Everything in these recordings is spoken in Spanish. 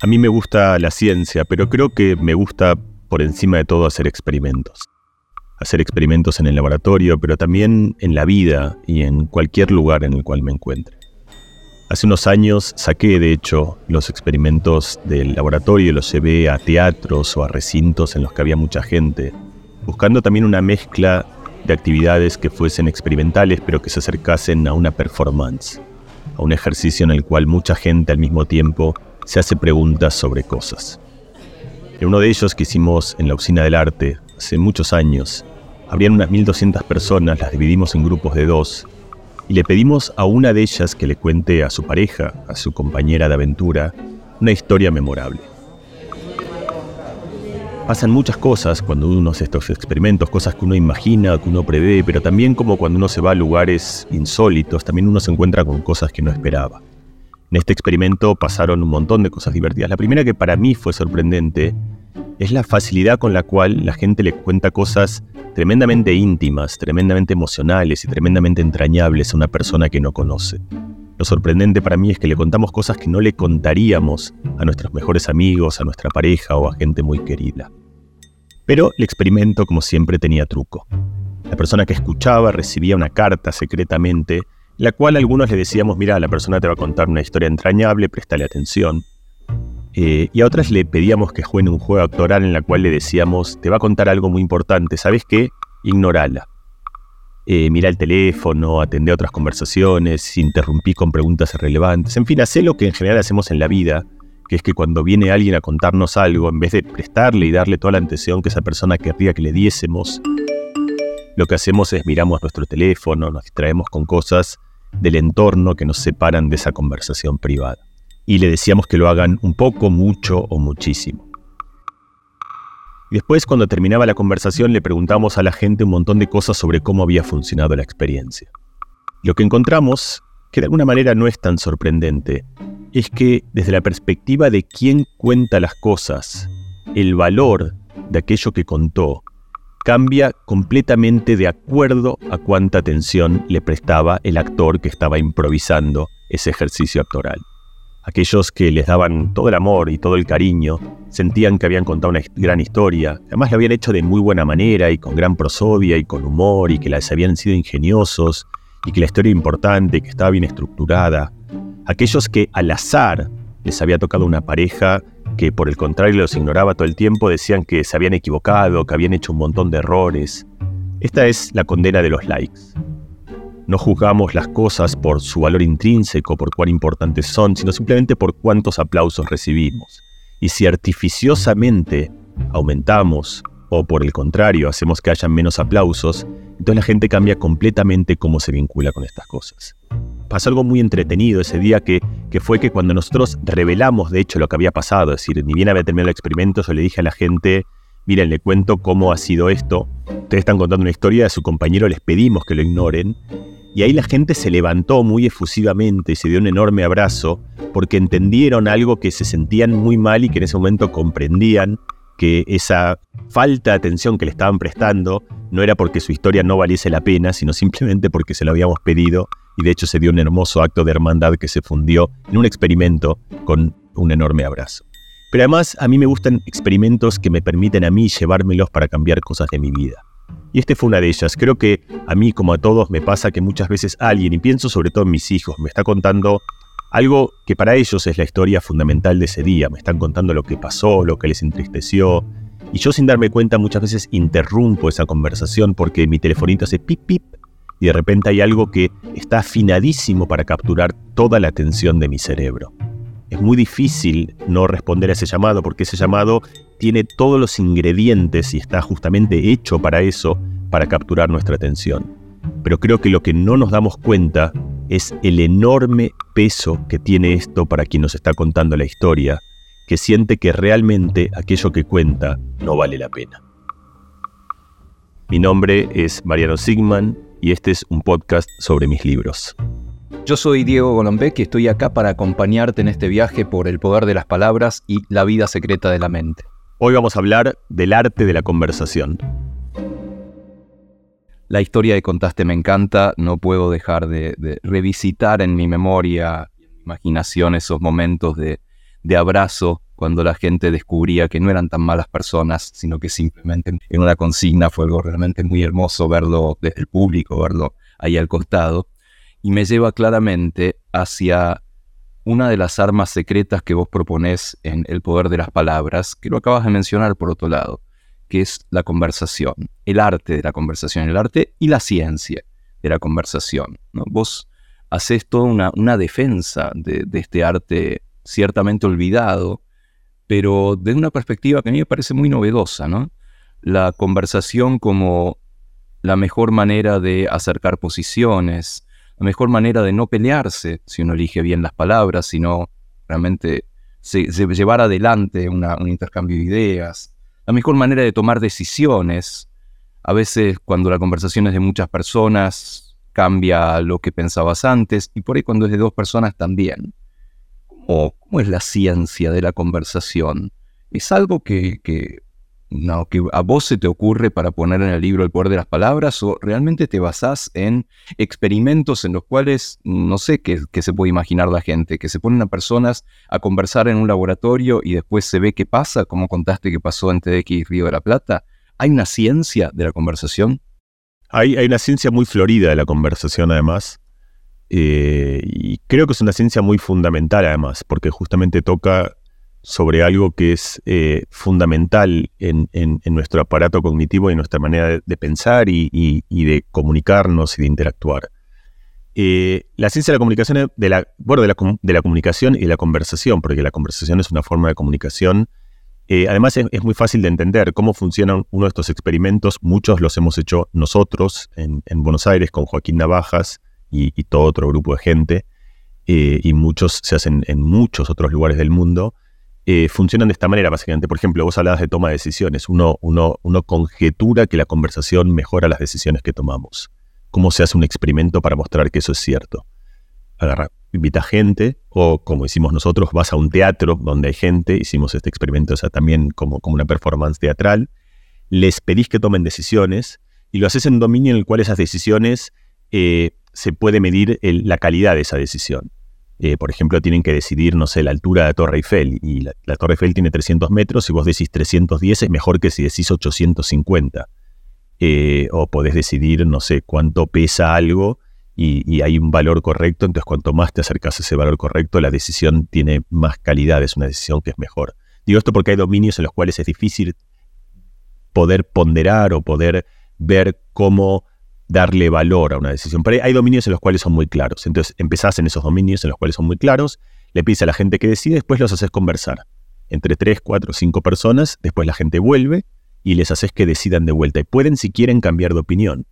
A mí me gusta la ciencia, pero creo que me gusta por encima de todo hacer experimentos. Hacer experimentos en el laboratorio, pero también en la vida y en cualquier lugar en el cual me encuentre. Hace unos años saqué, de hecho, los experimentos del laboratorio y los llevé a teatros o a recintos en los que había mucha gente, buscando también una mezcla de actividades que fuesen experimentales pero que se acercasen a una performance, a un ejercicio en el cual mucha gente al mismo tiempo se hace preguntas sobre cosas. En uno de ellos que hicimos en la Usina del Arte hace muchos años, habrían unas 1200 personas, las dividimos en grupos de dos, y le pedimos a una de ellas que le cuente a su pareja, a su compañera de aventura, una historia memorable. Pasan muchas cosas cuando uno hace estos experimentos, cosas que uno imagina, que uno prevé, pero también como cuando uno se va a lugares insólitos, también uno se encuentra con cosas que no esperaba. En este experimento pasaron un montón de cosas divertidas. La primera que para mí fue sorprendente es la facilidad con la cual la gente le cuenta cosas tremendamente íntimas, tremendamente emocionales y tremendamente entrañables a una persona que no conoce. Lo sorprendente para mí es que le contamos cosas que no le contaríamos a nuestros mejores amigos, a nuestra pareja o a gente muy querida. Pero el experimento, como siempre, tenía truco. La persona que escuchaba recibía una carta secretamente la cual algunos le decíamos, mira, la persona te va a contar una historia entrañable, préstale atención. Eh, y a otras le pedíamos que jueguen un juego actoral en la cual le decíamos, te va a contar algo muy importante, ¿sabes qué? Ignorala. Eh, mira el teléfono, atendé otras conversaciones, interrumpí con preguntas irrelevantes, en fin, hacé lo que en general hacemos en la vida, que es que cuando viene alguien a contarnos algo, en vez de prestarle y darle toda la atención que esa persona querría que le diésemos, lo que hacemos es miramos nuestro teléfono, nos distraemos con cosas del entorno que nos separan de esa conversación privada. Y le decíamos que lo hagan un poco, mucho o muchísimo. Y después, cuando terminaba la conversación, le preguntamos a la gente un montón de cosas sobre cómo había funcionado la experiencia. Lo que encontramos, que de alguna manera no es tan sorprendente, es que desde la perspectiva de quién cuenta las cosas, el valor de aquello que contó cambia completamente de acuerdo a cuánta atención le prestaba el actor que estaba improvisando ese ejercicio actoral. Aquellos que les daban todo el amor y todo el cariño sentían que habían contado una gran historia, además lo habían hecho de muy buena manera y con gran prosodia y con humor y que les habían sido ingeniosos y que la historia era importante y que estaba bien estructurada. Aquellos que al azar les había tocado una pareja que por el contrario los ignoraba todo el tiempo, decían que se habían equivocado, que habían hecho un montón de errores. Esta es la condena de los likes. No juzgamos las cosas por su valor intrínseco, por cuán importantes son, sino simplemente por cuántos aplausos recibimos. Y si artificiosamente aumentamos o por el contrario hacemos que haya menos aplausos, entonces la gente cambia completamente cómo se vincula con estas cosas pasó algo muy entretenido ese día que, que fue que cuando nosotros revelamos de hecho lo que había pasado, es decir, ni bien había terminado el experimento, yo le dije a la gente, miren, le cuento cómo ha sido esto, ustedes están contando una historia de su compañero, les pedimos que lo ignoren, y ahí la gente se levantó muy efusivamente y se dio un enorme abrazo porque entendieron algo que se sentían muy mal y que en ese momento comprendían que esa falta de atención que le estaban prestando no era porque su historia no valiese la pena, sino simplemente porque se lo habíamos pedido y de hecho se dio un hermoso acto de hermandad que se fundió en un experimento con un enorme abrazo. Pero además a mí me gustan experimentos que me permiten a mí llevármelos para cambiar cosas de mi vida. Y este fue una de ellas. Creo que a mí, como a todos, me pasa que muchas veces alguien, y pienso sobre todo en mis hijos, me está contando algo que para ellos es la historia fundamental de ese día. Me están contando lo que pasó, lo que les entristeció. Y yo sin darme cuenta muchas veces interrumpo esa conversación porque mi telefonito hace pip pip y de repente hay algo que está afinadísimo para capturar toda la atención de mi cerebro. Es muy difícil no responder a ese llamado porque ese llamado tiene todos los ingredientes y está justamente hecho para eso, para capturar nuestra atención. Pero creo que lo que no nos damos cuenta es el enorme peso que tiene esto para quien nos está contando la historia, que siente que realmente aquello que cuenta no vale la pena. Mi nombre es Mariano Sigman y este es un podcast sobre mis libros. Yo soy Diego Golombek y estoy acá para acompañarte en este viaje por el poder de las palabras y la vida secreta de la mente. Hoy vamos a hablar del arte de la conversación. La historia que contaste me encanta, no puedo dejar de, revisitar en mi memoria, imaginación esos momentos de, de abrazo cuando la gente descubría que no eran tan malas personas, sino que simplemente en una consigna fue algo realmente muy hermoso verlo desde el público, verlo ahí al costado, y me lleva claramente hacia una de las armas secretas que vos proponés en El Poder de las Palabras, que lo acabas de mencionar por otro lado, que es la conversación, el arte de la conversación, el arte y la ciencia de la conversación. ¿no? Vos haces toda una, una defensa de, de, este arte ciertamente olvidado, pero desde una perspectiva que a mí me parece muy novedosa, ¿no? La conversación como la mejor manera de acercar posiciones, la mejor manera de no pelearse si uno elige bien las palabras, sino realmente se, llevar adelante un intercambio de ideas, la mejor manera de tomar decisiones. A veces cuando la conversación es de muchas personas cambia lo que pensabas antes y por ahí cuando es de dos personas también. ¿Cómo, cómo es la ciencia de la conversación? ¿Es algo que, no, que a vos se te ocurre para poner en el libro el poder de las palabras o realmente te basás en experimentos en los cuales no sé qué, se puede imaginar la gente, que se ponen a personas a conversar en un laboratorio y después se ve qué pasa, como contaste que pasó en TDX Río de la Plata. ¿Hay una ciencia de la conversación? Hay, hay una ciencia muy florida de la conversación además. Eh, y creo que es una ciencia muy fundamental además, porque justamente toca sobre algo que es eh, fundamental en, en, nuestro aparato cognitivo y nuestra manera de, pensar y, de comunicarnos y de interactuar. Eh, la ciencia de la comunicación, de la, bueno, de la, de la, comunicación y de la conversación, porque la conversación es una forma de comunicación. Además es, muy fácil de entender cómo funcionan uno de estos experimentos. Muchos los hemos hecho nosotros en Buenos Aires con Joaquín Navajas y, todo otro grupo de gente. Eh, y muchos se hacen en muchos otros lugares del mundo eh, funcionan de esta manera, básicamente. Por ejemplo, vos hablabas de toma de decisiones. Uno, uno, uno conjetura que la conversación mejora las decisiones que tomamos. ¿Cómo se hace un experimento para mostrar que eso es cierto? Agarra, invita gente, o como hicimos nosotros, vas a un teatro donde hay gente, hicimos este experimento o sea, también como, como una performance teatral, les pedís que tomen decisiones y lo haces en un dominio en el cual esas decisiones eh, se puede medir la calidad de esa decisión. Eh, por ejemplo, tienen que decidir, no sé, la altura de la Torre Eiffel. Y la, Torre Eiffel tiene 300 metros. y vos decís 310, es mejor que si decís 850. Eh, o podés decidir, no sé, cuánto pesa algo y, y, hay un valor correcto. Entonces, cuanto más te acercas a ese valor correcto, la decisión tiene más calidad. Es una decisión que es mejor. Digo esto porque hay dominios en los cuales es difícil poder ponderar o poder ver cómo darle valor a una decisión. Pero hay dominios en los cuales son muy claros. Entonces empezás en esos dominios en los cuales son muy claros, le pides a la gente que decide, después los haces conversar. Entre 3, 4, 5 personas, después la gente vuelve y les haces que decidan de vuelta. Y pueden, si quieren, cambiar de opinión.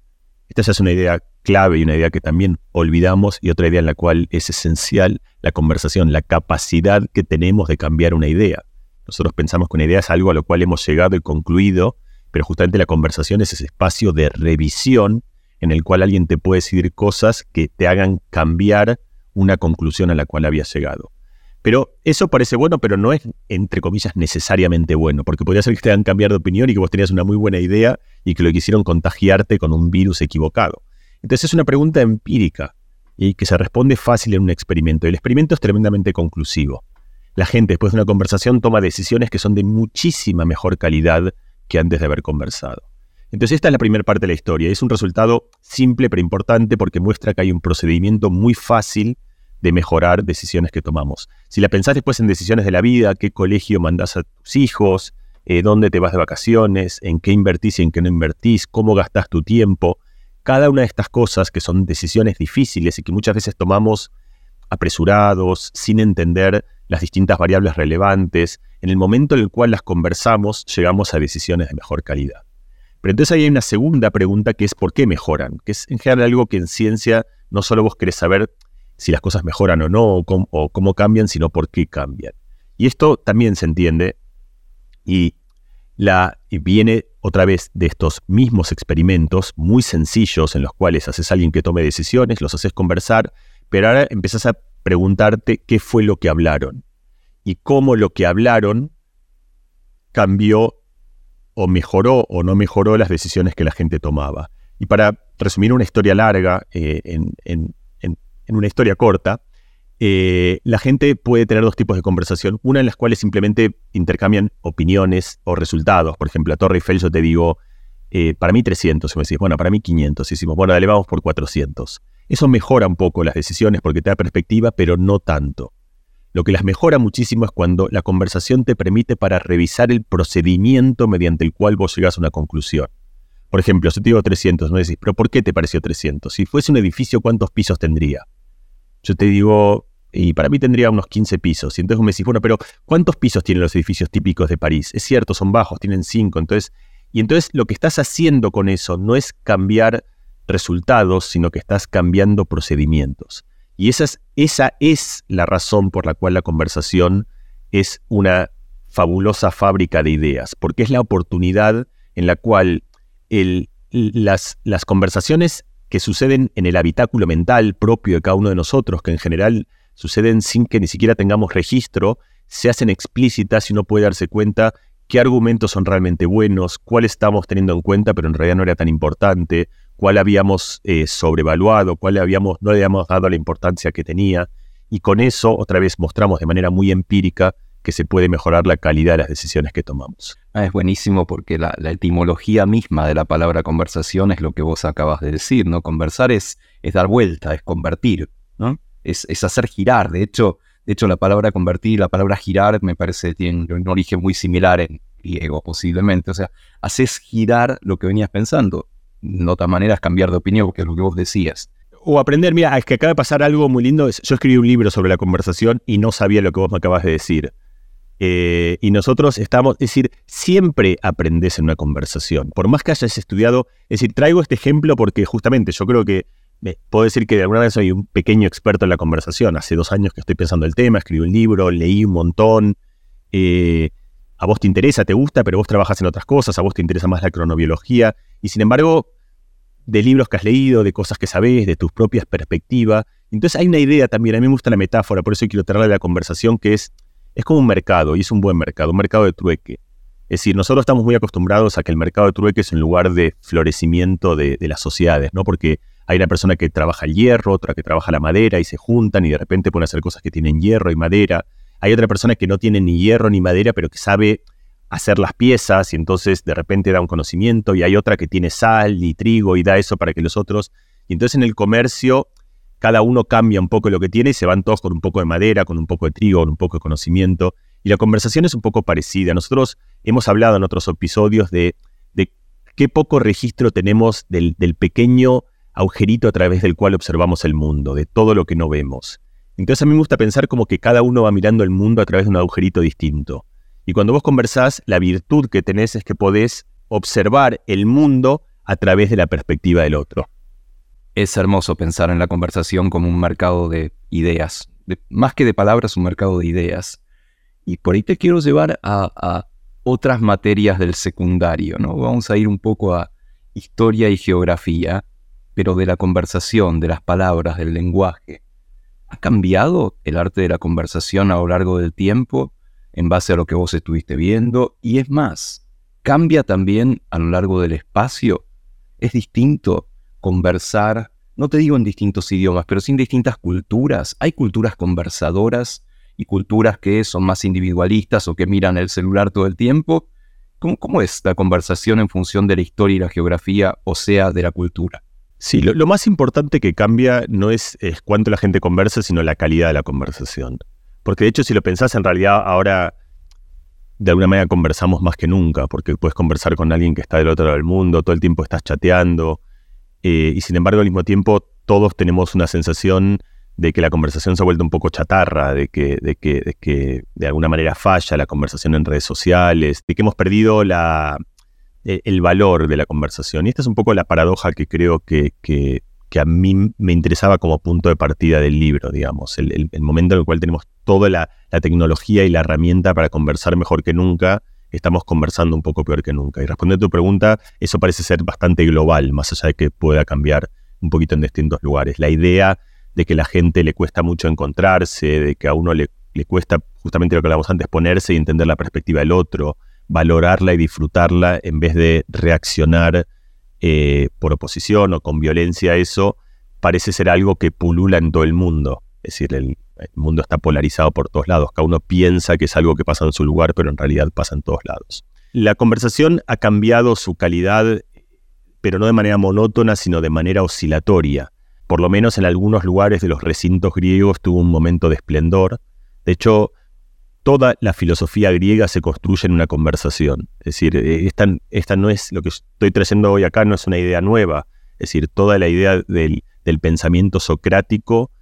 Esta ya es una idea clave y una idea que también olvidamos y otra idea en la cual es esencial la conversación, la capacidad que tenemos de cambiar una idea. Nosotros pensamos que una idea es algo a lo cual hemos llegado y concluido, pero justamente la conversación es ese espacio de revisión en el cual alguien te puede decir cosas que te hagan cambiar una conclusión a la cual habías llegado. Pero eso parece bueno, pero no es, entre comillas, necesariamente bueno, porque podría ser que te hagan cambiar de opinión y que vos tenías una muy buena idea y que lo quisieron contagiarte con un virus equivocado. Entonces es una pregunta empírica y que se responde fácil en un experimento. El experimento es tremendamente conclusivo. La gente después de una conversación toma decisiones que son de muchísima mejor calidad que antes de haber conversado. Entonces esta es la primera parte de la historia. Es un resultado simple pero importante porque muestra que hay un procedimiento muy fácil de mejorar decisiones que tomamos. Si la pensás después en decisiones de la vida, qué colegio mandás a tus hijos, eh, dónde te vas de vacaciones, en qué invertís y en qué no invertís, cómo gastás tu tiempo, cada una de estas cosas que son decisiones difíciles y que muchas veces tomamos apresurados, sin entender las distintas variables relevantes, en el momento en el cual las conversamos llegamos a decisiones de mejor calidad. Pero entonces ahí hay una segunda pregunta que es ¿por qué mejoran? Que es en general algo que en ciencia no solo vos querés saber si las cosas mejoran o no, o cómo, cambian, sino por qué cambian. Y esto también se entiende y, la, viene otra vez de estos mismos experimentos muy sencillos en los cuales haces a alguien que tome decisiones, los haces conversar, pero ahora empezás a preguntarte qué fue lo que hablaron y cómo lo que hablaron cambió o mejoró o no mejoró las decisiones que la gente tomaba. Y para resumir una historia larga eh, en, en, en, una historia corta, eh, la gente puede tener dos tipos de conversación. Una en las cuales simplemente intercambian opiniones o resultados. Por ejemplo, a Torre Eiffel yo te digo, eh, para mí 300. Y me decís, bueno, para mí 500. Y decimos, bueno, dale, vamos por 400. Eso mejora un poco las decisiones porque te da perspectiva, pero no tanto. Lo que las mejora muchísimo es cuando la conversación te permite para revisar el procedimiento mediante el cual vos llegas a una conclusión. Por ejemplo, si te digo 300, me decís, pero ¿por qué te pareció 300? Si fuese un edificio, ¿cuántos pisos tendría? Yo te digo, y para mí tendría unos 15 pisos. Y entonces me decís, bueno, pero ¿cuántos pisos tienen los edificios típicos de París? Es cierto, son bajos, tienen 5. Entonces, y entonces lo que estás haciendo con eso no es cambiar resultados, sino que estás cambiando procedimientos. Y esa es, la razón por la cual la conversación es una fabulosa fábrica de ideas, porque es la oportunidad en la cual las, las conversaciones que suceden en el habitáculo mental propio de cada uno de nosotros, que en general suceden sin que ni siquiera tengamos registro, se hacen explícitas y uno puede darse cuenta qué argumentos son realmente buenos, cuál estamos teniendo en cuenta, pero en realidad no era tan importante, cuál habíamos eh, sobrevaluado, cuál habíamos, no le habíamos dado la importancia que tenía. Y con eso, otra vez, mostramos de manera muy empírica que se puede mejorar la calidad de las decisiones que tomamos. Ah, es buenísimo porque la, etimología misma de la palabra conversación es lo que vos acabas de decir, ¿no? Conversar es, es dar vuelta, es convertir, ¿no? Es, es, hacer girar. De hecho, de hecho, la palabra convertir y la palabra girar me parece que tienen un origen muy similar en griego, posiblemente. O sea, haces girar lo que venías pensando. De otra manera es cambiar de opinión, porque es lo que vos decías. O aprender, mira, es que acaba de pasar algo muy lindo. Yo escribí un libro sobre la conversación y no sabía lo que vos me acabas de decir. Eh, y nosotros estamos, es decir, siempre aprendes en una conversación, por más que hayas estudiado, es decir, traigo este ejemplo porque justamente yo creo que puedo decir que de alguna vez soy un pequeño experto en la conversación. Hace dos años que estoy pensando el tema, escribí un libro, leí un montón. Eh, a vos te interesa, te gusta, pero vos trabajas en otras cosas, a vos te interesa más la cronobiología. Y sin embargo, de libros que has leído, de cosas que sabés, de tus propias perspectivas. Entonces hay una idea también, a mí me gusta la metáfora, por eso quiero traerle la conversación, que es es como un mercado y es un buen mercado, un mercado de trueque. Es decir, nosotros estamos muy acostumbrados a que el mercado de trueque es un lugar de florecimiento de, las sociedades, ¿no? Porque hay una persona que trabaja el hierro, otra que trabaja la madera y se juntan y de repente pueden hacer cosas que tienen hierro y madera. Hay otra persona que no tiene ni hierro ni madera, pero que sabe hacer las piezas y entonces de repente da un conocimiento y hay otra que tiene sal y trigo y da eso para que los otros... Y entonces en el comercio cada uno cambia un poco lo que tiene y se van todos con un poco de madera, con un poco de trigo, con un poco de conocimiento. Y la conversación es un poco parecida. Nosotros hemos hablado en otros episodios de, qué poco registro tenemos del, del, pequeño agujerito a través del cual observamos el mundo, de todo lo que no vemos. Entonces a mí me gusta pensar como que cada uno va mirando el mundo a través de un agujerito distinto. Y cuando vos conversás, la virtud que tenés es que podés observar el mundo a través de la perspectiva del otro es hermoso pensar en la conversación como un mercado de ideas, más que de palabras, un mercado de ideas. Y por ahí te quiero llevar a, otras materias del secundario, ¿no? Vamos a ir un poco a historia y geografía, pero de la conversación, de las palabras, del lenguaje. ¿Ha cambiado el arte de la conversación a lo largo del tiempo en base a lo que vos estuviste viendo? Y es más, ¿cambia también a lo largo del espacio? ¿Es distinto conversar, no te digo en distintos idiomas, pero sí en distintas culturas. Hay culturas conversadoras y culturas que son más individualistas o que miran el celular todo el tiempo. ¿Cómo, es la conversación en función de la historia y la geografía, o sea, de la cultura? Sí, lo, más importante que cambia no es, cuánto la gente conversa, sino la calidad de la conversación. Porque de hecho, si lo pensás, en realidad ahora de alguna manera conversamos más que nunca, porque puedes conversar con alguien que está del otro lado del mundo, todo el tiempo estás chateando, eh, y sin embargo, al mismo tiempo, todos tenemos una sensación de que la conversación se ha vuelto un poco chatarra, de que, de que, de, de alguna manera falla la conversación en redes sociales, de que hemos perdido la, el valor de la conversación. Y esta es un poco la paradoja que creo que, que, a mí me interesaba como punto de partida del libro, digamos, el, el, momento en el cual tenemos toda la, la, tecnología y la herramienta para conversar mejor que nunca estamos conversando un poco peor que nunca. Y respondiendo a tu pregunta, eso parece ser bastante global, más allá de que pueda cambiar un poquito en distintos lugares. La idea de que la gente le cuesta mucho encontrarse, de que a uno le, le cuesta justamente lo que hablamos antes, ponerse y entender la perspectiva del otro, valorarla y disfrutarla en vez de reaccionar eh, por oposición o con violencia eso, parece ser algo que pulula en todo el mundo. Es decir, el, mundo está polarizado por todos lados. Cada uno piensa que es algo que pasa en su lugar, pero en realidad pasa en todos lados. La conversación ha cambiado su calidad, pero no de manera monótona, sino de manera oscilatoria. Por lo menos en algunos lugares de los recintos griegos tuvo un momento de esplendor. De hecho, toda la filosofía griega se construye en una conversación. Es decir, eh, esta, no es lo que estoy trayendo hoy acá, no es una idea nueva. Es decir, toda la idea del, pensamiento socrático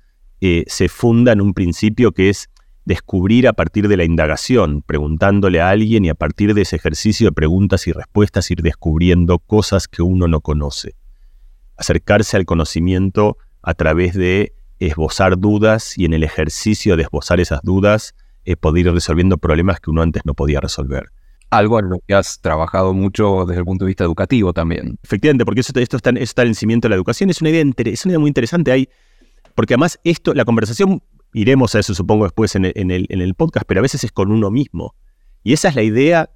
eh, se funda en un principio que es descubrir a partir de la indagación, preguntándole a alguien y a partir de ese ejercicio de preguntas y respuestas ir descubriendo cosas que uno no conoce. Acercarse al conocimiento a través de esbozar dudas y en el ejercicio de esbozar esas dudas eh, poder ir resolviendo problemas que uno antes no podía resolver. Algo en lo que has trabajado mucho desde el punto de vista educativo también. Efectivamente, porque esto, está, en el cimiento de la educación. Es una idea, es una idea muy interesante. Hay, porque además esto, la conversación, iremos a eso supongo después en el, podcast, pero a veces es con uno mismo. Y esa es la idea.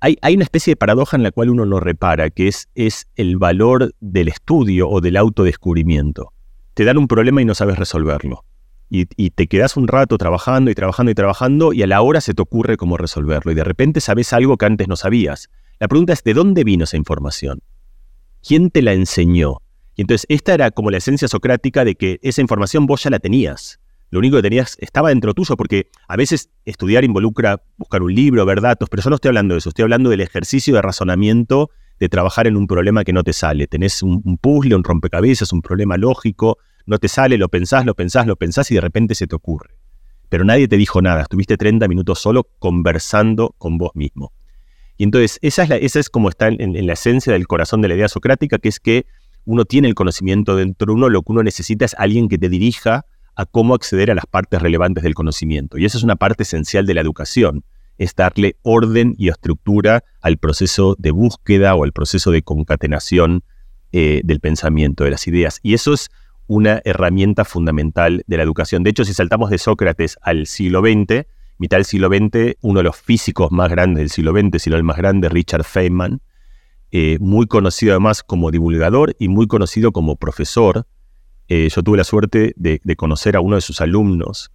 Hay, hay, una especie de paradoja en la cual uno no repara, que es, es el valor del estudio o del autodescubrimiento. Te dan un problema y no sabes resolverlo y, te quedas un rato trabajando y trabajando y trabajando y a la hora se te ocurre cómo resolverlo y de repente sabes algo que antes no sabías. La pregunta es, ¿de dónde vino esa información? ¿Quién te la enseñó? Y entonces esta era como la esencia socrática de que esa información vos ya la tenías. Lo único que tenías estaba dentro tuyo, porque a veces estudiar involucra buscar un libro, ver datos, pero yo no estoy hablando de eso, estoy hablando del ejercicio de razonamiento de trabajar en un problema que no te sale. Tenés un, un puzzle, un rompecabezas, un problema lógico, no te sale, lo pensás, lo pensás, lo pensás y de repente se te ocurre. Pero nadie te dijo nada, estuviste 30 minutos solo conversando con vos mismo. Y entonces esa es, como está en, la esencia del corazón de la idea socrática, que es que uno tiene el conocimiento dentro de uno, lo que uno necesita es alguien que te dirija a cómo acceder a las partes relevantes del conocimiento. Y esa es una parte esencial de la educación, es darle orden y estructura al proceso de búsqueda o al proceso de concatenación eh, del pensamiento, de las ideas. Y eso es una herramienta fundamental de la educación. De hecho, si saltamos de Sócrates al siglo XX, mitad del siglo XX, uno de los físicos más grandes del siglo XX, sino el más grande, Richard Feynman, eh, muy conocido además como divulgador y muy conocido como profesor. Eh, yo tuve la suerte de, conocer a uno de sus alumnos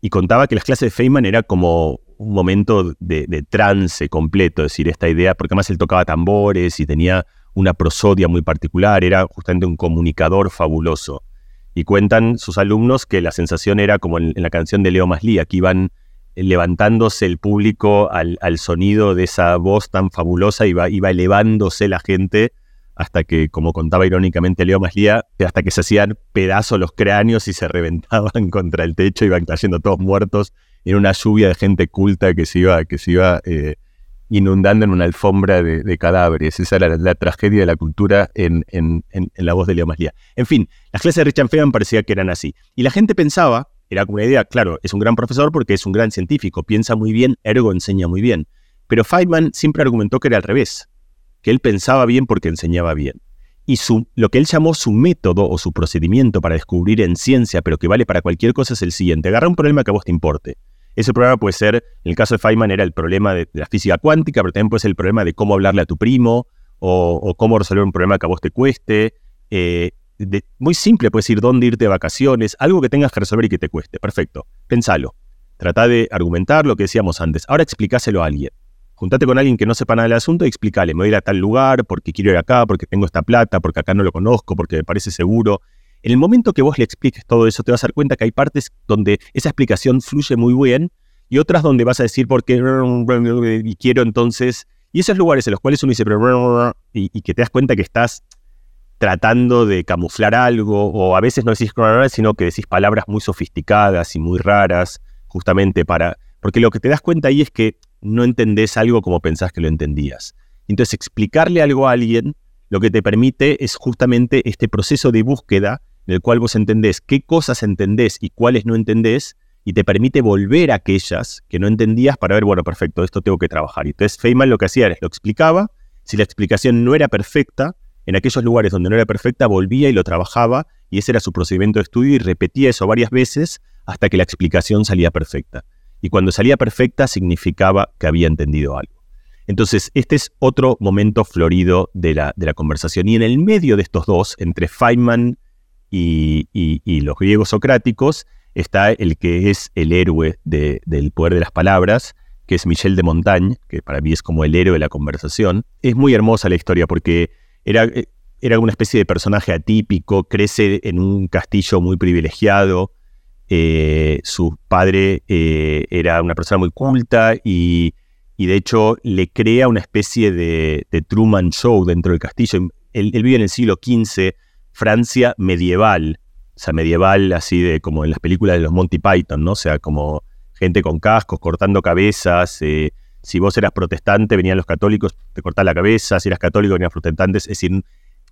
y contaba que las clases de Feynman era como un momento de, de trance completo, es decir, esta idea, porque además él tocaba tambores y tenía una prosodia muy particular, era justamente un comunicador fabuloso. Y cuentan sus alumnos que la sensación era como en, la canción de Leo Maslía, que iban eh, levantándose el público al, sonido de esa voz tan fabulosa, iba, iba elevándose la gente hasta que, como contaba irónicamente Leo Maslía, hasta que se hacían pedazos los cráneos y se reventaban contra el techo, iban cayendo todos muertos en una lluvia de gente culta que se iba, que se iba eh, inundando en una alfombra de, cadáveres. Esa era la, tragedia de la cultura en, la voz de Leo Maslía. En fin, las clases de Richard Feynman parecía que eran así. Y la gente pensaba, era como una idea, claro, es un gran profesor porque es un gran científico, piensa muy bien, ergo enseña muy bien. Pero Feynman siempre argumentó que era al revés, que él pensaba bien porque enseñaba bien. Y su, lo que él llamó su método o su procedimiento para descubrir en ciencia, pero que vale para cualquier cosa, es el siguiente. Agarra un problema que a vos te importe ese problema puede ser, en el caso de Feynman era el problema de, la física cuántica, pero también puede ser el problema de cómo hablarle a tu primo o, cómo resolver un problema que a vos te cueste. Eh, muy simple, puedes ir dónde irte de vacaciones, algo que tengas que resolver y que te cueste. Perfecto, pensalo. Trata de argumentar lo que decíamos antes. Ahora explícaselo a alguien. Juntate con alguien que no sepa nada del asunto y explícale, me voy a ir a tal lugar porque quiero ir acá, porque tengo esta plata, porque acá no lo conozco, porque me parece seguro. En el momento que vos le expliques todo eso, te vas a dar cuenta que hay partes donde esa explicación fluye muy bien y otras donde vas a decir por qué y quiero entonces. Y esos lugares en los cuales uno dice y, y que te das cuenta que estás tratando de camuflar algo, o a veces no decís sino que decís palabras muy sofisticadas y muy raras, justamente para. Porque lo que te das cuenta ahí es que no entendés algo como pensás que lo entendías. Entonces, explicarle algo a alguien lo que te permite es justamente este proceso de búsqueda en el cual vos entendés qué cosas entendés y cuáles no entendés, y te permite volver a aquellas que no entendías para ver, bueno, perfecto, esto tengo que trabajar. Y entonces Feynman lo que hacía era, lo explicaba, si la explicación no era perfecta, en aquellos lugares donde no era perfecta, volvía y lo trabajaba, y ese era su procedimiento de estudio, y repetía eso varias veces hasta que la explicación salía perfecta. Y cuando salía perfecta significaba que había entendido algo. Entonces, este es otro momento florido de la, de la conversación. Y en el medio de estos dos, entre Feynman y, los griegos socráticos, está el que es el héroe del poder de las palabras, que es Michel de Montaigne, que para mí es como el héroe de la conversación. Es muy hermosa la historia porque era, era una especie de personaje atípico, crece en un castillo muy privilegiado, eh, su padre eh, era una persona muy culta y, de hecho le crea una especie de, Truman Show dentro del castillo. Él, vive en el siglo XV, Francia medieval, o sea, medieval así de como en las películas de los Monty Python, ¿no? O sea, como gente con cascos, cortando cabezas. Eh, si vos eras protestante, venían los católicos, te cortaban la cabeza. Si eras católico, venían protestantes. Es decir,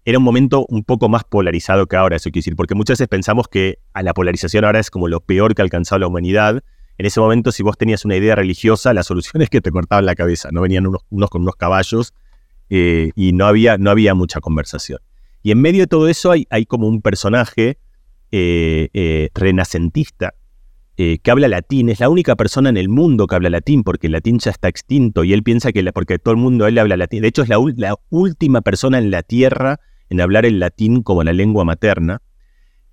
era un momento un poco más polarizado que ahora, eso quiero decir, porque muchas veces pensamos que a la polarización ahora es como lo peor que ha alcanzado la humanidad. En ese momento, si vos tenías una idea religiosa, la solución es que te cortaban la cabeza, no venían unos, con unos caballos eh, y no había, no había mucha conversación. Y en medio de todo eso hay, como un personaje eh, eh, renacentista que habla latín, es la única persona en el mundo que habla latín, porque el latín ya está extinto y él piensa que porque todo el mundo él habla latín. De hecho, es la, última persona en la Tierra en hablar el latín como la lengua materna.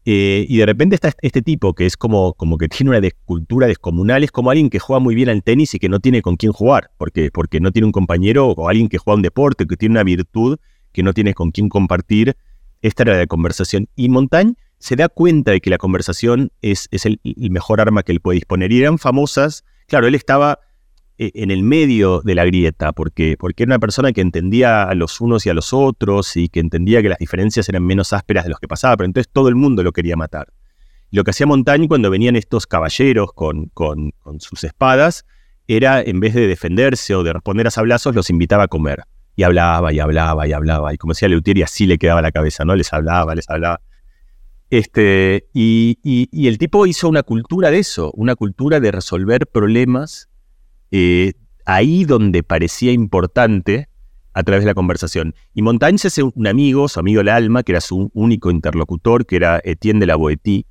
Eh, y de repente está este tipo que es como, como que tiene una cultura descomunal, es como alguien que juega muy bien al tenis y que no tiene con quién jugar, porque, porque no tiene un compañero o alguien que juega un deporte, que tiene una virtud que no tiene con quién compartir. Esta era la conversación. Y Montaigne se da cuenta de que la conversación es, es el, mejor arma que él puede disponer. Y eran famosas, claro, él estaba eh, en el medio de la grieta, porque, porque era una persona que entendía a los unos y a los otros y que entendía que las diferencias eran menos ásperas de los que pasaba, pero entonces todo el mundo lo quería matar. lo que hacía Montaigne cuando venían estos caballeros con, con, sus espadas era, en vez de defenderse o de responder a sablazos, los invitaba a comer. Y hablaba y hablaba y hablaba. Y como decía Leutier, y así le quedaba la cabeza, ¿no? Les hablaba, les hablaba. Este, y, y el tipo hizo una cultura de eso, una cultura de resolver problemas eh, ahí donde parecía importante a través de la conversación. Y Montaigne hace un amigo, su amigo del alma, que era su único interlocutor, que era Etienne de la Boétie,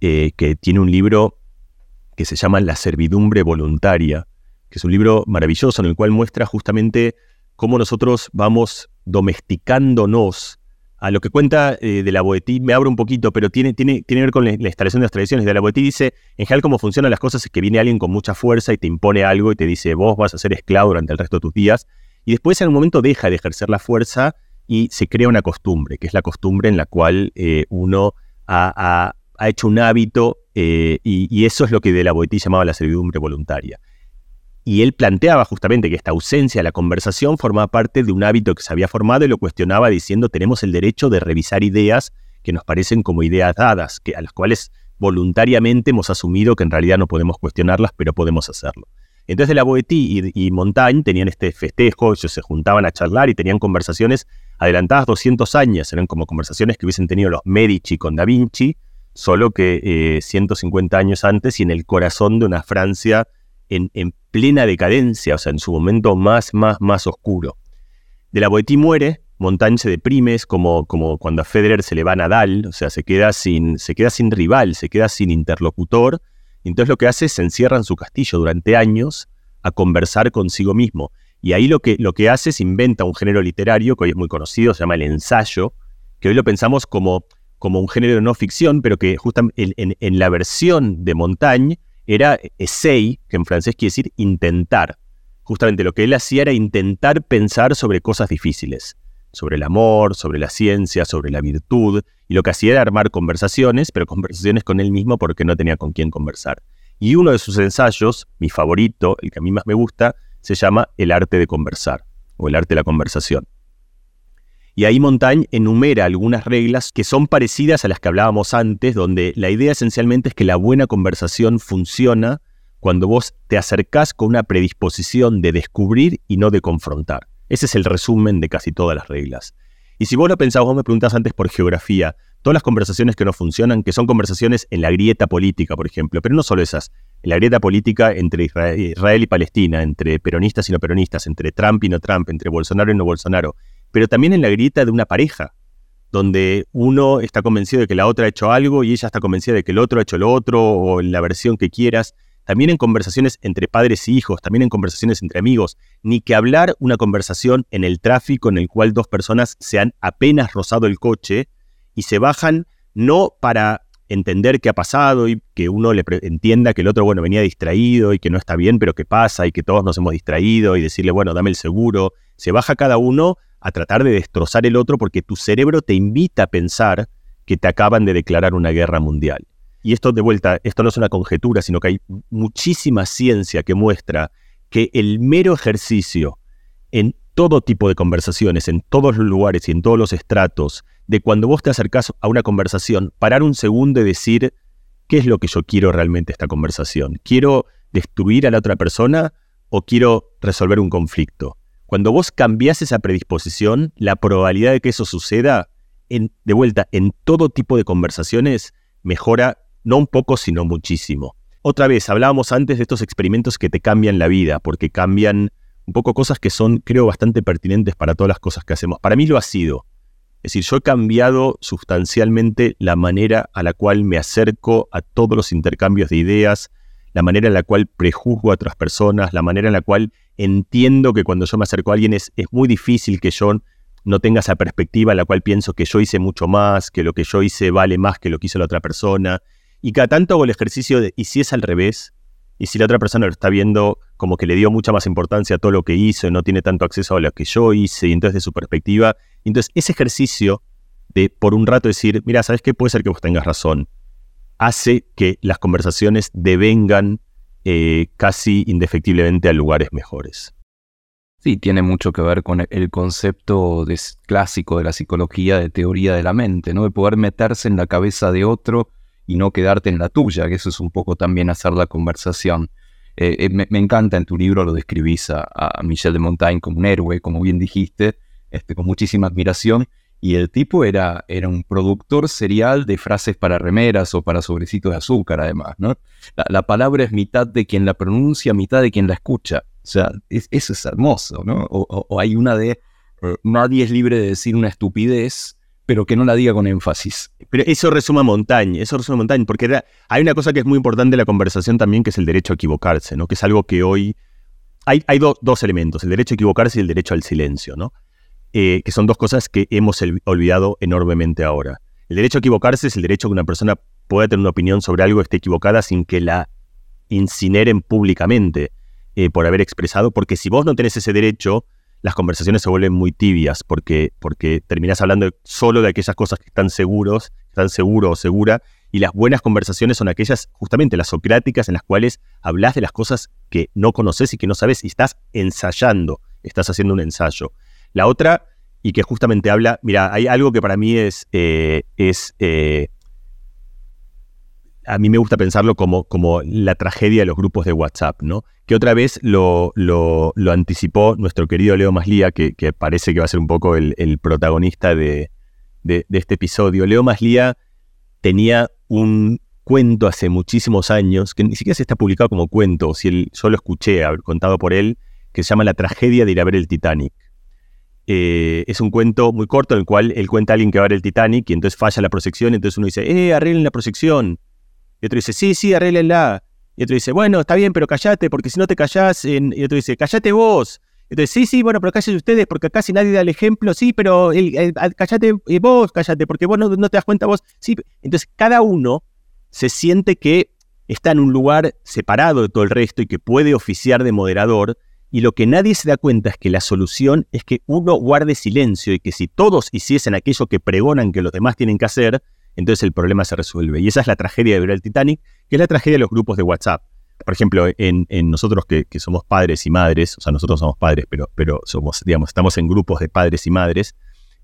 eh, que tiene un libro que se llama La servidumbre voluntaria, que es un libro maravilloso en el cual muestra justamente cómo nosotros vamos domesticándonos a lo que cuenta eh, de la Boetí, me abro un poquito, pero tiene, tiene, tiene que ver con la, instalación de las tradiciones. De la Boetí dice, en general cómo funcionan las cosas es que viene alguien con mucha fuerza y te impone algo y te dice, vos vas a ser esclavo durante el resto de tus días. Y después en un momento deja de ejercer la fuerza y se crea una costumbre, que es la costumbre en la cual eh, uno ha, hecho un hábito eh, y, y, eso es lo que de la Boetí llamaba la servidumbre voluntaria. Y él planteaba justamente que esta ausencia de la conversación formaba parte de un hábito que se había formado y lo cuestionaba diciendo tenemos el derecho de revisar ideas que nos parecen como ideas dadas, que, a las cuales voluntariamente hemos asumido que en realidad no podemos cuestionarlas, pero podemos hacerlo. Entonces la Boetí y, Montaigne tenían este festejo, ellos se juntaban a charlar y tenían conversaciones adelantadas 200 años, eran como conversaciones que hubiesen tenido los Medici con Da Vinci, solo que 150 eh, años antes y en el corazón de una Francia en, plena decadencia, o sea, en su momento más, más, más oscuro. De la Boetí muere, Montaigne se deprime, es como, como cuando a Federer se le va a Nadal, o sea, se queda, sin, se queda sin rival, se queda sin interlocutor, entonces lo que hace es se encierra en su castillo durante años a conversar consigo mismo. Y ahí lo que, lo que hace es inventa un género literario que hoy es muy conocido, se llama el ensayo, que hoy lo pensamos como, como un género de no ficción, pero que justamente en, en la versión de Montaigne era essay, que en francés quiere decir intentar. Justamente lo que él hacía era intentar pensar sobre cosas difíciles, sobre el amor, sobre la ciencia, sobre la virtud, y lo que hacía era armar conversaciones, pero conversaciones con él mismo porque no tenía con quién conversar. Y uno de sus ensayos, mi favorito, el que a mí más me gusta, se llama El arte de conversar, o el arte de la conversación. Y ahí Montaigne enumera algunas reglas que son parecidas a las que hablábamos antes, donde la idea esencialmente es que la buena conversación funciona cuando vos te acercás con una predisposición de descubrir y no de confrontar. Ese es el resumen de casi todas las reglas. Y si vos lo pensás, vos me preguntás antes por geografía, todas las conversaciones que no funcionan, que son conversaciones en la grieta política, por ejemplo, pero no solo esas, en la grieta política entre Israel y Palestina, entre peronistas y no peronistas, entre Trump y no Trump, entre Bolsonaro y no Bolsonaro, pero también en la grieta de una pareja, donde uno está convencido de que la otra ha hecho algo y ella está convencida de que el otro ha hecho lo otro o en la versión que quieras. También en conversaciones entre padres y hijos, también en conversaciones entre amigos, ni que hablar una conversación en el tráfico en el cual dos personas se han apenas rozado el coche y se bajan no para entender qué ha pasado y que uno le entienda que el otro, bueno, venía distraído y que no está bien, pero qué pasa y que todos nos hemos distraído y decirle, bueno, dame el seguro. Se baja cada uno a tratar de destrozar el otro porque tu cerebro te invita a pensar que te acaban de declarar una guerra mundial. Y esto de vuelta, esto no es una conjetura, sino que hay muchísima ciencia que muestra que el mero ejercicio en todo tipo de conversaciones, en todos los lugares y en todos los estratos, de cuando vos te acercás a una conversación, parar un segundo y decir, ¿qué es lo que yo quiero realmente esta conversación? ¿Quiero destruir a la otra persona o quiero resolver un conflicto? Cuando vos cambiás esa predisposición, la probabilidad de que eso suceda, en, de vuelta, en todo tipo de conversaciones, mejora no un poco, sino muchísimo. Otra vez, hablábamos antes de estos experimentos que te cambian la vida, porque cambian un poco cosas que son, creo, bastante pertinentes para todas las cosas que hacemos. Para mí lo ha sido. Es decir, yo he cambiado sustancialmente la manera a la cual me acerco a todos los intercambios de ideas, la manera en la cual prejuzgo a otras personas, la manera en la cual entiendo que cuando yo me acerco a alguien es, es muy difícil que yo no tenga esa perspectiva en la cual pienso que yo hice mucho más, que lo que yo hice vale más que lo que hizo la otra persona. Y cada tanto hago el ejercicio de, ¿y si es al revés? ¿Y si la otra persona lo está viendo como que le dio mucha más importancia a todo lo que hizo y no tiene tanto acceso a lo que yo hice, y entonces de su perspectiva? Entonces, ese ejercicio de por un rato decir, mira, ¿sabes qué? Puede ser que vos tengas razón, hace que las conversaciones devengan eh, casi indefectiblemente a lugares mejores. Sí, tiene mucho que ver con el concepto clásico de la psicología de teoría de la mente, ¿no? De poder meterse en la cabeza de otro y no quedarte en la tuya, que eso es un poco también hacer la conversación. Eh, eh, me, encanta en tu libro, lo describís a, Michel de Montaigne como un héroe, como bien dijiste, este, con muchísima admiración. Y el tipo era, era un productor serial de frases para remeras o para sobrecitos de azúcar, además, ¿no? La, palabra es mitad de quien la pronuncia, mitad de quien la escucha. O sea, eso es hermoso, ¿no? O, hay una de eh, nadie es libre de decir una estupidez, pero que no la diga con énfasis. Pero eso resume a Montaigne, eso resume a Montaigne, porque hay una cosa que es muy importante en la conversación también, que es el derecho a equivocarse, ¿no? Que es algo que hoy... Hay, hay dos elementos, el derecho a equivocarse y el derecho al silencio, ¿no? Eh, que son dos cosas que hemos olvidado enormemente ahora. El derecho a equivocarse es el derecho que una persona pueda tener una opinión sobre algo esté equivocada sin que la incineren públicamente eh, por haber expresado, porque si vos no tenés ese derecho, las conversaciones se vuelven muy tibias, porque, porque terminás hablando solo de aquellas cosas que están seguros, están seguro o segura, y las buenas conversaciones son aquellas, justamente las socráticas, en las cuales hablas de las cosas que no conoces y que no sabes y estás ensayando, estás haciendo un ensayo. La otra, y que justamente habla, mira, hay algo que para mí es, eh, es eh, a mí me gusta pensarlo como, como la tragedia de los grupos de WhatsApp, ¿no? Que otra vez lo, lo, anticipó nuestro querido Leo Maslía, que, que, parece que va a ser un poco el, protagonista de, de, este episodio. Leo Maslía tenía un cuento hace muchísimos años, que ni siquiera se está publicado como cuento, si él, yo lo escuché contado por él, que se llama La tragedia de ir a ver el Titanic. Eh, es un cuento muy corto en el cual él cuenta a alguien que va a ver el Titanic y entonces falla la proyección, entonces uno dice, eh, arreglen la proyección. Y otro dice, sí, sí, arreglenla. Y otro dice, bueno, está bien, pero callate, porque si no te callás, y otro dice, callate vos. Entonces, sí, sí, bueno, pero cállense ustedes, porque casi nadie da el ejemplo, sí, pero el, callate eh, vos, callate, porque vos no, no te das cuenta vos. Sí, entonces cada uno se siente que está en un lugar separado de todo el resto y que puede oficiar de moderador y lo que nadie se da cuenta es que la solución es que uno guarde silencio y que si todos hiciesen aquello que pregonan que los demás tienen que hacer, entonces el problema se resuelve. Y esa es la tragedia de ver Titanic, que es la tragedia de los grupos de WhatsApp. Por ejemplo, en, nosotros que, somos padres y madres, o sea, nosotros somos padres, pero, pero somos, digamos, estamos en grupos de padres y madres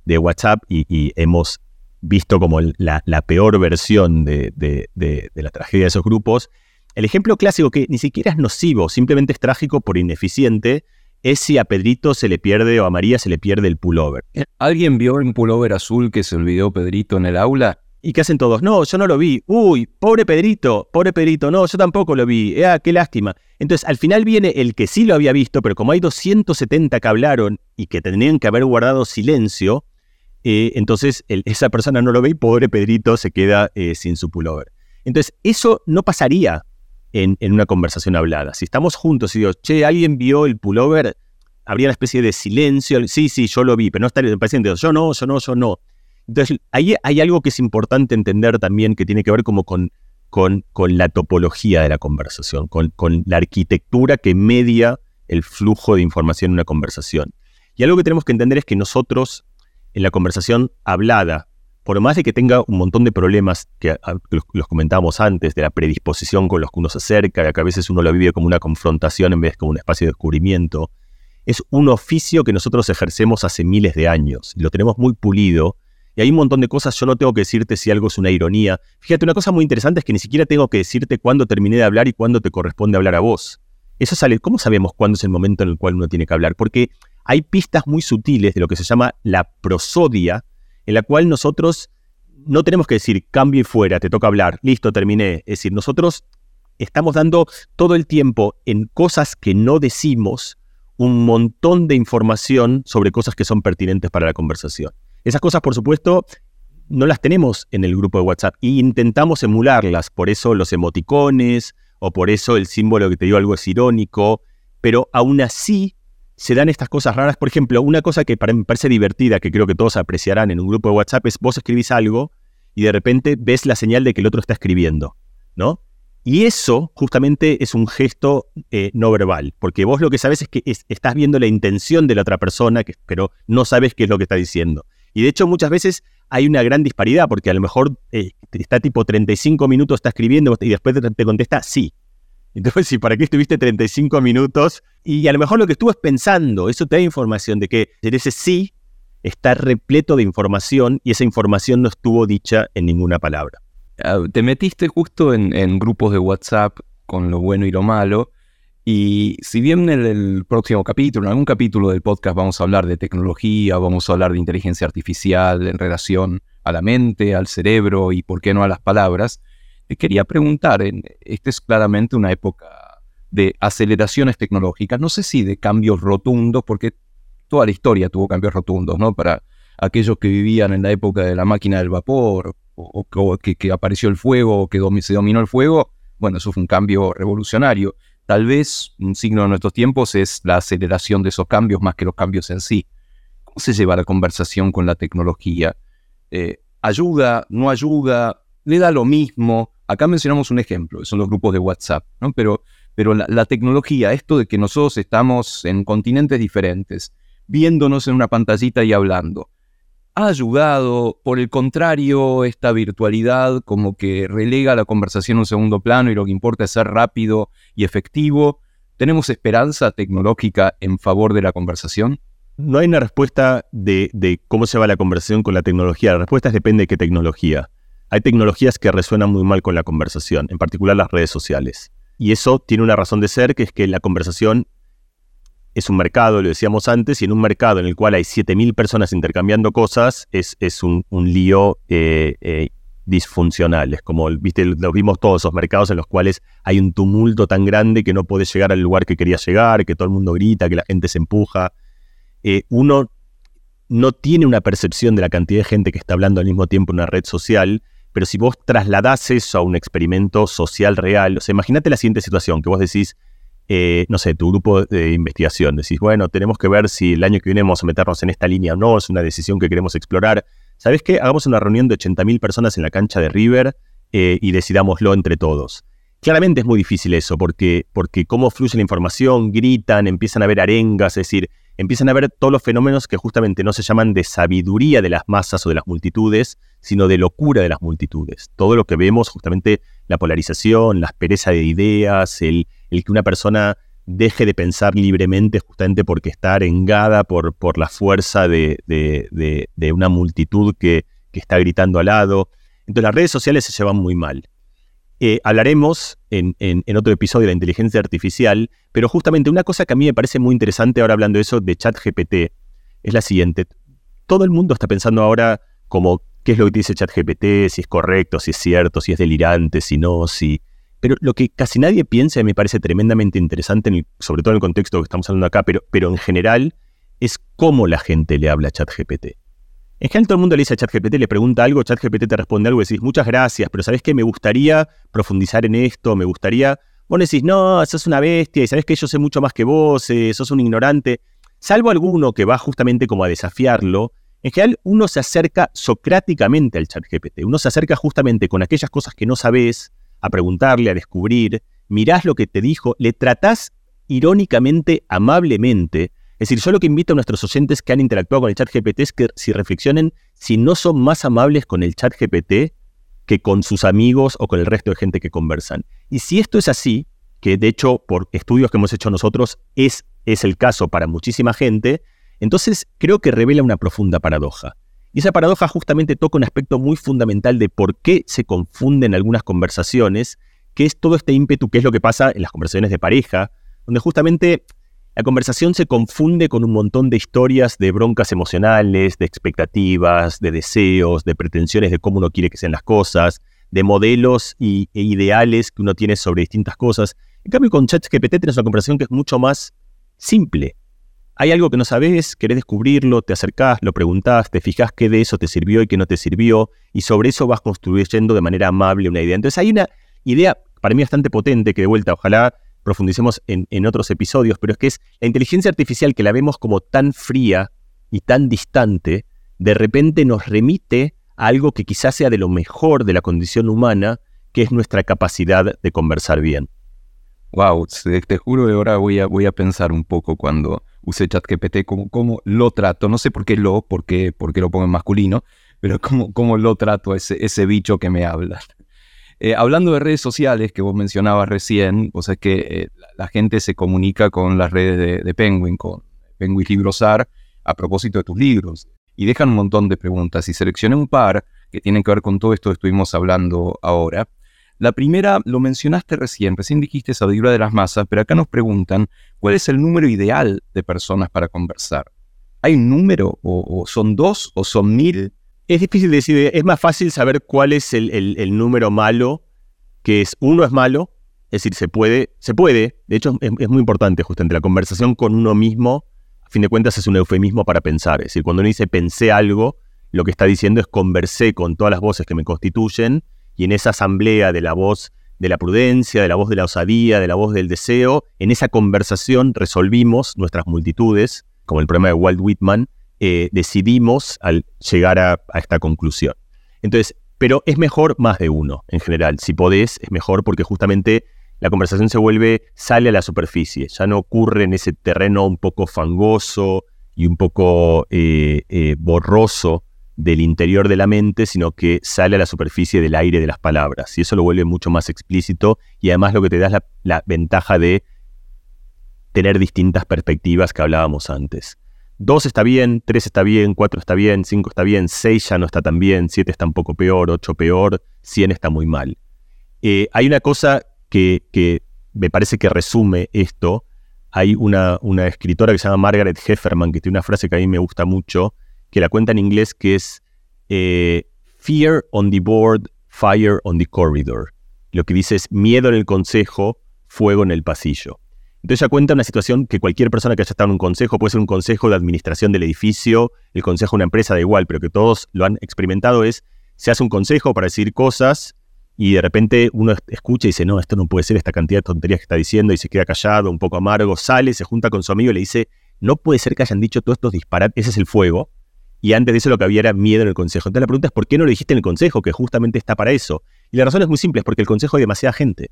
de WhatsApp y, hemos visto como la, peor versión de, de la tragedia de esos grupos el ejemplo clásico que ni siquiera es nocivo, simplemente es trágico por ineficiente, es si a Pedrito se le pierde o a María se le pierde el pullover. ¿Alguien vio un pullover azul que se olvidó Pedrito en el aula? ¿Y qué hacen todos? No, yo no lo vi. Uy, pobre Pedrito, pobre Pedrito. No, yo tampoco lo vi. Ah, qué lástima. Entonces, al final viene el que sí lo había visto, pero como hay 270 que hablaron y que tendrían que haber guardado silencio, eh, entonces esa persona no lo ve y pobre Pedrito se queda eh, sin su pullover. Entonces, eso no pasaría en, una conversación hablada. Si estamos juntos y digo, che, ¿alguien vio el pullover? Habría una especie de silencio. Sí, sí, yo lo vi, pero no estaría paciente. Yo no, yo no, yo no. Entonces, ahí hay algo que es importante entender también que tiene que ver como con, la topología de la conversación, con, con la arquitectura que media el flujo de información en una conversación. Y algo que tenemos que entender es que nosotros, en la conversación hablada, por más de que tenga un montón de problemas que los, comentábamos antes, de la predisposición con los que uno se acerca, de que a veces uno lo vive como una confrontación en vez de como un espacio de descubrimiento, es un oficio que nosotros ejercemos hace miles de años y lo tenemos muy pulido. Y hay un montón de cosas, yo no tengo que decirte si algo es una ironía. Fíjate, una cosa muy interesante es que ni siquiera tengo que decirte cuándo terminé de hablar y cuándo te corresponde hablar a vos. Eso sale, ¿cómo sabemos cuándo es el momento en el cual uno tiene que hablar? Porque hay pistas muy sutiles de lo que se llama la prosodia, en la cual nosotros no tenemos que decir cambio y fuera, te toca hablar, listo, terminé. Es decir, nosotros estamos dando todo el tiempo en cosas que no decimos un montón de información sobre cosas que son pertinentes para la conversación. Esas cosas, por supuesto, no las tenemos en el grupo de WhatsApp e intentamos emularlas, por eso los emoticones o por eso el símbolo que te digo algo es irónico, pero aún así se dan estas cosas raras. Por ejemplo, una cosa que me parece divertida, que creo que todos apreciarán en un grupo de WhatsApp, es vos escribís algo y de repente ves la señal de que el otro está escribiendo, ¿no? Y eso justamente es un gesto eh, no verbal, porque vos lo que sabes es que estás viendo la intención de la otra persona, pero no sabes qué es lo que está diciendo. Y de hecho muchas veces hay una gran disparidad, porque a lo mejor eh, está tipo 35 minutos, está escribiendo y después te contesta sí. Entonces, ¿y para qué estuviste 35 minutos? Y a lo mejor lo que estuvo es pensando, eso te da información de que ese sí está repleto de información y esa información no estuvo dicha en ninguna palabra. Ah, te metiste justo en, grupos de WhatsApp con lo bueno y lo malo. Y si bien en el próximo capítulo, en algún capítulo del podcast vamos a hablar de tecnología, vamos a hablar de inteligencia artificial en relación a la mente, al cerebro y por qué no a las palabras, te quería preguntar, esta es claramente una época de aceleraciones tecnológicas, no sé si de cambios rotundos, porque toda la historia tuvo cambios rotundos, ¿no? Para aquellos que vivían en la época de la máquina del vapor, o, que, apareció el fuego, o que se dominó el fuego, bueno, eso fue un cambio revolucionario. Tal vez un signo de nuestros tiempos es la aceleración de esos cambios más que los cambios en sí. ¿Cómo se lleva la conversación con la tecnología? Eh, ¿Ayuda? ¿No ayuda? ¿Le da lo mismo? Acá mencionamos un ejemplo, son los grupos de WhatsApp, ¿no? Pero, pero la tecnología, esto de que nosotros estamos en continentes diferentes, viéndonos en una pantallita y hablando, ha ayudado, por el contrario, esta virtualidad como que relega la conversación a un segundo plano y lo que importa es ser rápido y efectivo. ¿Tenemos esperanza tecnológica en favor de la conversación? No hay una respuesta de, cómo se va la conversación con la tecnología. La respuesta es depende de qué tecnología. Hay tecnologías que resuenan muy mal con la conversación, en particular las redes sociales. Y eso tiene una razón de ser, que es que la conversación es un mercado, lo decíamos antes, y en un mercado en el cual hay 7.000 personas intercambiando cosas, es, un, lío eh, eh, disfuncional. Es como, viste, lo vimos todos esos mercados en los cuales hay un tumulto tan grande que no puedes llegar al lugar que querías llegar, que todo el mundo grita, que la gente se empuja. Eh, uno no tiene una percepción de la cantidad de gente que está hablando al mismo tiempo en una red social, pero si vos trasladás eso a un experimento social real, o sea, imagínate la siguiente situación, que vos decís, eh, no sé, tu grupo de investigación. Decís, bueno, tenemos que ver si el año que viene vamos a meternos en esta línea o no, es una decisión que queremos explorar. ¿Sabes qué? Hagamos una reunión de 80.000 personas en la cancha de River eh, y decidámoslo entre todos. Claramente es muy difícil eso, porque, porque cómo fluye la información, gritan, empiezan a haber arengas, es decir, empiezan a ver todos los fenómenos que justamente no se llaman de sabiduría de las masas o de las multitudes, sino de locura de las multitudes. Todo lo que vemos, justamente la polarización, la aspereza de ideas, el, el que una persona deje de pensar libremente justamente porque está arengada por, por la fuerza de, una multitud que, está gritando al lado. Entonces las redes sociales se llevan muy mal. Eh, hablaremos en, en, otro episodio de la inteligencia artificial, pero justamente una cosa que a mí me parece muy interesante ahora hablando de eso de ChatGPT es la siguiente. Todo el mundo está pensando ahora como qué es lo que dice ChatGPT, si es correcto, si es cierto, si es delirante, si no, si, pero lo que casi nadie piensa y me parece tremendamente interesante, sobre todo en el contexto que estamos hablando acá, pero, pero en general, es cómo la gente le habla a ChatGPT. En general todo el mundo le dice a ChatGPT, le pregunta algo, ChatGPT te responde algo y decís, muchas gracias, pero ¿sabes qué? Me gustaría profundizar en esto, me gustaría... Vos decís, no, sos una bestia y sabes que yo sé mucho más que vos, eh, sos un ignorante. Salvo alguno que va justamente como a desafiarlo, En general, uno se acerca socráticamente al chat GPT. Uno se acerca justamente con aquellas cosas que no sabes, a preguntarle, a descubrir, mirás lo que te dijo, le tratás irónicamente, amablemente. Es decir, yo lo que invito a nuestros oyentes que han interactuado con el chat GPT es que si reflexionen si no son más amables con el chat GPT que con sus amigos o con el resto de gente que conversan. Y si esto es así, que de hecho por estudios que hemos hecho nosotros es, es el caso para muchísima gente, entonces creo que revela una profunda paradoja. Y esa paradoja justamente toca un aspecto muy fundamental de por qué se confunden algunas conversaciones, que es todo este ímpetu, que es lo que pasa en las conversaciones de pareja, donde justamente la conversación se confunde con un montón de historias de broncas emocionales, de expectativas, de deseos, de pretensiones de cómo uno quiere que sean las cosas, de modelos y, e ideales que uno tiene sobre distintas cosas. En cambio, con ChatGPT tienes una conversación que es mucho más simple. Hay algo que no sabes, querés descubrirlo, te acercás, lo preguntás, te fijás qué de eso te sirvió y qué no te sirvió, y sobre eso vas construyendo de manera amable una idea. Entonces hay una idea para mí bastante potente que de vuelta, ojalá profundicemos en, en otros episodios, pero es que es la inteligencia artificial que la vemos como tan fría y tan distante, de repente nos remite a algo que quizás sea de lo mejor de la condición humana, que es nuestra capacidad de conversar bien. Wow, te, juro ahora voy a, voy a pensar un poco cuando use ChatGPT como cómo lo trato. No sé por qué lo, por qué, lo pongo en masculino, pero cómo, cómo lo trato ese, ese bicho que me habla. Eh, hablando de redes sociales que vos mencionabas recién, o sea que eh, la, gente se comunica con las redes de, Penguin, con Penguin Librosar, a propósito de tus libros, y dejan un montón de preguntas. Y seleccioné un par que tienen que ver con todo esto que estuvimos hablando ahora. La primera lo mencionaste recién, recién dijiste sabiduría de las masas, pero acá nos preguntan cuál es el número ideal de personas para conversar. ¿Hay un número? ¿O, son dos? ¿O son mil? Es difícil decir, es más fácil saber cuál es el, número malo, que es uno es malo, es decir, se puede, se puede, de hecho es, es, muy importante justamente la conversación con uno mismo, a fin de cuentas es un eufemismo para pensar, es decir, cuando uno dice pensé algo, lo que está diciendo es conversé con todas las voces que me constituyen y en esa asamblea de la voz de la prudencia, de la voz de la osadía, de la voz del deseo, en esa conversación resolvimos nuestras multitudes, como el problema de Walt Whitman, eh, decidimos al llegar a, esta conclusión. Entonces, pero es mejor más de uno en general. Si podés, es mejor porque justamente la conversación se vuelve, sale a la superficie, ya no ocurre en ese terreno un poco fangoso y un poco eh, eh, borroso del interior de la mente, sino que sale a la superficie del aire de las palabras. Y eso lo vuelve mucho más explícito y además lo que te da es la, ventaja de tener distintas perspectivas que hablábamos antes. Dos está bien, tres está bien, cuatro está bien, cinco está bien, seis ya no está tan bien, siete está un poco peor, ocho peor, cien está muy mal. Eh, hay una cosa que, que, me parece que resume esto. Hay una, una escritora que se llama Margaret Hefferman, que tiene una frase que a mí me gusta mucho, que la cuenta en inglés, que es eh, Fear on the board, fire on the corridor. Lo que dice es miedo en el consejo, fuego en el pasillo. Entonces ella cuenta una situación que cualquier persona que haya estado en un consejo, puede ser un consejo de administración del edificio, el consejo de una empresa, da igual, pero que todos lo han experimentado, es se hace un consejo para decir cosas y de repente uno escucha y dice, no, esto no puede ser esta cantidad de tonterías que está diciendo y se queda callado, un poco amargo, sale, se junta con su amigo y le dice, no puede ser que hayan dicho todos estos disparates, ese es el fuego, y antes de eso lo que había era miedo en el consejo. Entonces la pregunta es, ¿por qué no lo dijiste en el consejo, que justamente está para eso? Y la razón es muy simple, es porque el consejo hay demasiada gente.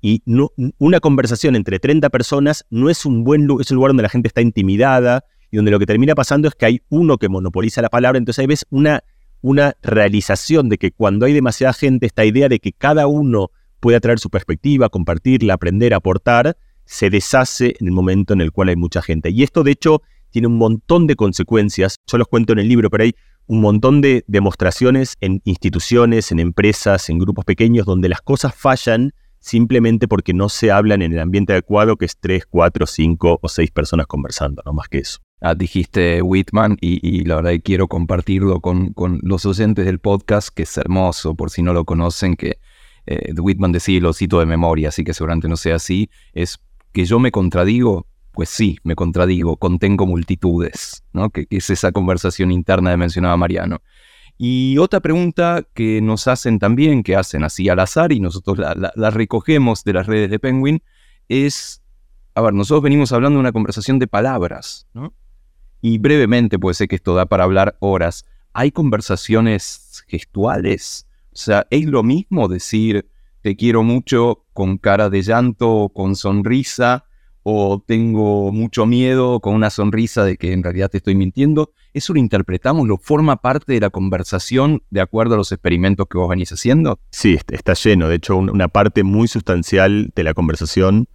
Y no, una conversación entre 30 personas no es un buen es un lugar donde la gente está intimidada y donde lo que termina pasando es que hay uno que monopoliza la palabra. Entonces ahí ves una, una realización de que cuando hay demasiada gente, esta idea de que cada uno puede traer su perspectiva, compartirla, aprender, aportar, se deshace en el momento en el cual hay mucha gente. Y esto, de hecho, tiene un montón de consecuencias. Yo los cuento en el libro, pero hay un montón de demostraciones en instituciones, en empresas, en grupos pequeños, donde las cosas fallan simplemente porque no se hablan en el ambiente adecuado, que es tres, cuatro, cinco o seis personas conversando, no más que eso. Ah, dijiste Whitman y, la verdad que quiero compartirlo con, los oyentes del podcast, que es hermoso, por si no lo conocen, que eh, Whitman decía, lo cito de memoria, así que seguramente no sea así, es que yo me contradigo pues sí, me contradigo, contengo multitudes, ¿no? Que, es esa conversación interna que mencionaba Mariano. Y otra pregunta que nos hacen también, que hacen así al azar y nosotros la, recogemos de las redes de Penguin, es, a ver, nosotros venimos hablando de una conversación de palabras, ¿no? Y brevemente, pues sé que esto da para hablar horas, ¿hay conversaciones gestuales? O sea, ¿es lo mismo decir te quiero mucho con cara de llanto o con sonrisa? ¿O tengo mucho miedo con una sonrisa de que en realidad te estoy mintiendo? ¿Eso lo interpretamos? ¿Lo forma parte de la conversación de acuerdo a los experimentos que vos venís haciendo? Sí, está lleno. De hecho, una parte muy sustancial de la conversación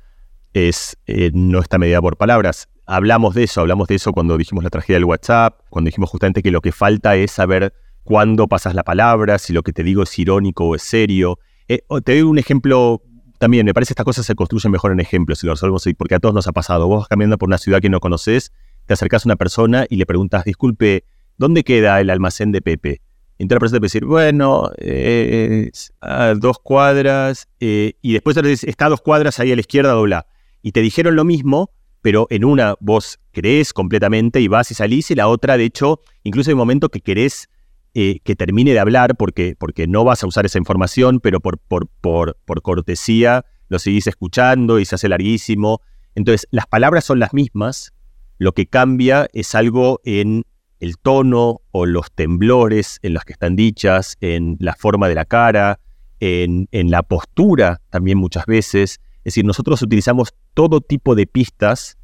es, eh, no está medida por palabras. Hablamos de eso, hablamos de eso cuando dijimos la tragedia del WhatsApp, cuando dijimos justamente que lo que falta es saber cuándo pasas la palabra, si lo que te digo es irónico o es serio. Eh, te doy un ejemplo también, me parece que estas cosas se construyen mejor en ejemplos, si lo resolvemos porque a todos nos ha pasado. Vos vas caminando por una ciudad que no conoces, te acercas a una persona y le preguntas, disculpe, ¿dónde queda el almacén de Pepe? Y entonces la persona te puede decir, bueno, eh, a dos cuadras, y después te dices, está a dos cuadras ahí a la izquierda, dobla y te dijeron lo mismo, pero en una vos crees completamente y vas y salís, y la otra, de hecho, incluso hay un momento que querés eh, que termine de hablar porque, porque no vas a usar esa información, pero por, por, por, cortesía lo seguís escuchando y se hace larguísimo. Entonces, las palabras son las mismas, lo que cambia es algo en el tono o los temblores en los que están dichas, en la forma de la cara, en, en la postura también muchas veces. Es decir, nosotros utilizamos todo tipo de pistas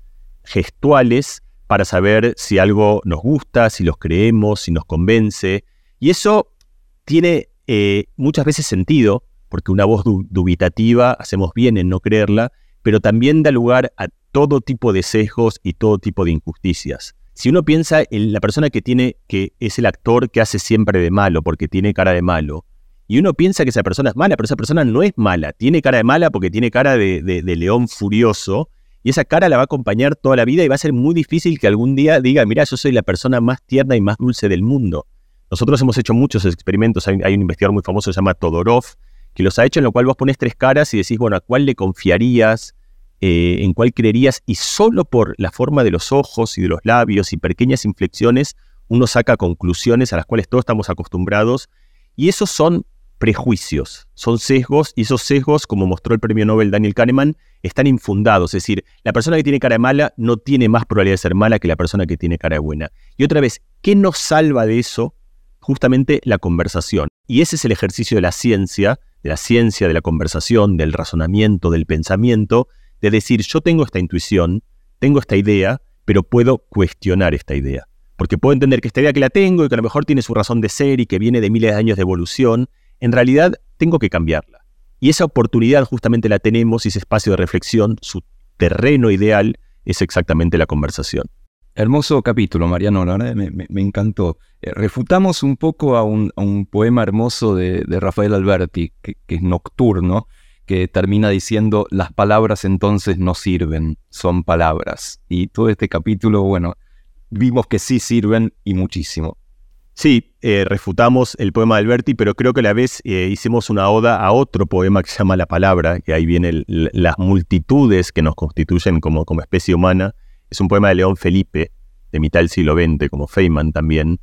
gestuales para saber si algo nos gusta, si los creemos, si nos convence. Y eso tiene eh, muchas veces sentido, porque una voz dubitativa hacemos bien en no creerla, pero también da lugar a todo tipo de sesgos y todo tipo de injusticias. Si uno piensa en la persona que tiene, que es el actor que hace siempre de malo, porque tiene cara de malo, y uno piensa que esa persona es mala, pero esa persona no es mala. Tiene cara de mala porque tiene cara de, león furioso. Y esa cara la va a acompañar toda la vida y va a ser muy difícil que algún día diga, mira, yo soy la persona más tierna y más dulce del mundo. Nosotros hemos hecho muchos experimentos. Hay, un investigador muy famoso, se llama Todorov, que los ha hecho en lo cual vos pones tres caras y decís, bueno, ¿a cuál le confiarías? Eh, ¿En cuál creerías? Y solo por la forma de los ojos y de los labios y pequeñas inflexiones, uno saca conclusiones a las cuales todos estamos acostumbrados. Y esos son prejuicios, son sesgos y esos sesgos, como mostró el premio Nobel Daniel Kahneman, están infundados. Es decir, la persona que tiene cara mala no tiene más probabilidad de ser mala que la persona que tiene cara buena. Y otra vez, ¿qué nos salva de eso? Justamente la conversación. Y ese es el ejercicio de la ciencia, de la ciencia, de la conversación, del razonamiento, del pensamiento, de decir, yo tengo esta intuición, tengo esta idea, pero puedo cuestionar esta idea. Porque puedo entender que esta idea que la tengo y que a lo mejor tiene su razón de ser y que viene de miles de años de evolución, en realidad tengo que cambiarla. Y esa oportunidad justamente la tenemos y ese espacio de reflexión, su terreno ideal es exactamente la conversación. Hermoso capítulo, Mariano, la verdad me, encantó. Eh, refutamos un poco a un, poema hermoso de, Rafael Alberti, que, es nocturno, que termina diciendo, las palabras entonces no sirven, son palabras. Y todo este capítulo, bueno, vimos que sí sirven y muchísimo. Sí, eh, refutamos el poema de Alberti, pero creo que a la vez eh, hicimos una oda a otro poema que se llama La Palabra, que ahí vienen las multitudes que nos constituyen como, como especie humana. Es un poema de León Felipe, de mitad del siglo XX, como Feynman también,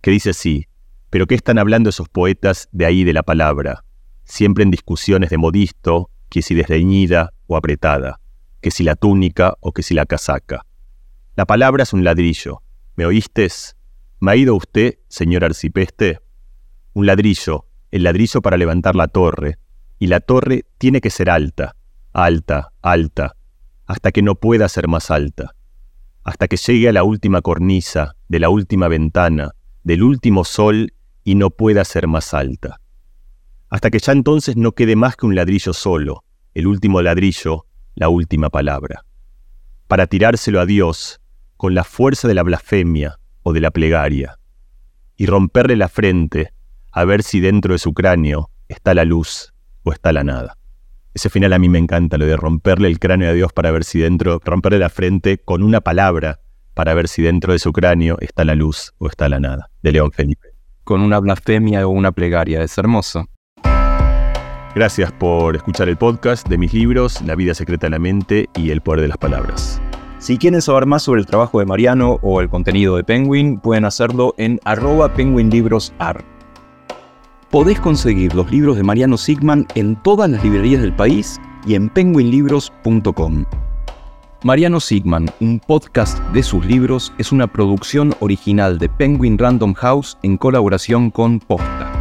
que dice así, pero ¿qué están hablando esos poetas de ahí de la palabra? Siempre en discusiones de modisto, que si desdeñida o apretada, que si la túnica o que si la casaca. La palabra es un ladrillo. ¿Me oístes? ¿Me ha ido usted, señor arcipeste? Un ladrillo, el ladrillo para levantar la torre, y la torre tiene que ser alta, alta, alta, hasta que no pueda ser más alta, hasta que llegue a la última cornisa, de la última ventana, del último sol y no pueda ser más alta, hasta que ya entonces no quede más que un ladrillo solo, el último ladrillo, la última palabra, para tirárselo a Dios con la fuerza de la blasfemia, de la plegaria, y romperle la frente a ver si dentro de su cráneo está la luz o está la nada. Ese final a mí me encanta, lo de romperle el cráneo a Dios para ver si dentro, romperle la frente con una palabra para ver si dentro de su cráneo está la luz o está la nada, de León Felipe. Con una blasfemia o una plegaria, es hermoso. Gracias por escuchar el podcast de mis libros, La vida secreta de la mente y El poder de las palabras. Si quieren saber más sobre el trabajo de Mariano o el contenido de Penguin, pueden hacerlo en arroba penguinlibrosar. Podés conseguir los libros de Mariano Sigman en todas las librerías del país y en penguinlibros.com. Mariano Sigman, un podcast de sus libros, es una producción original de Penguin Random House en colaboración con Posta.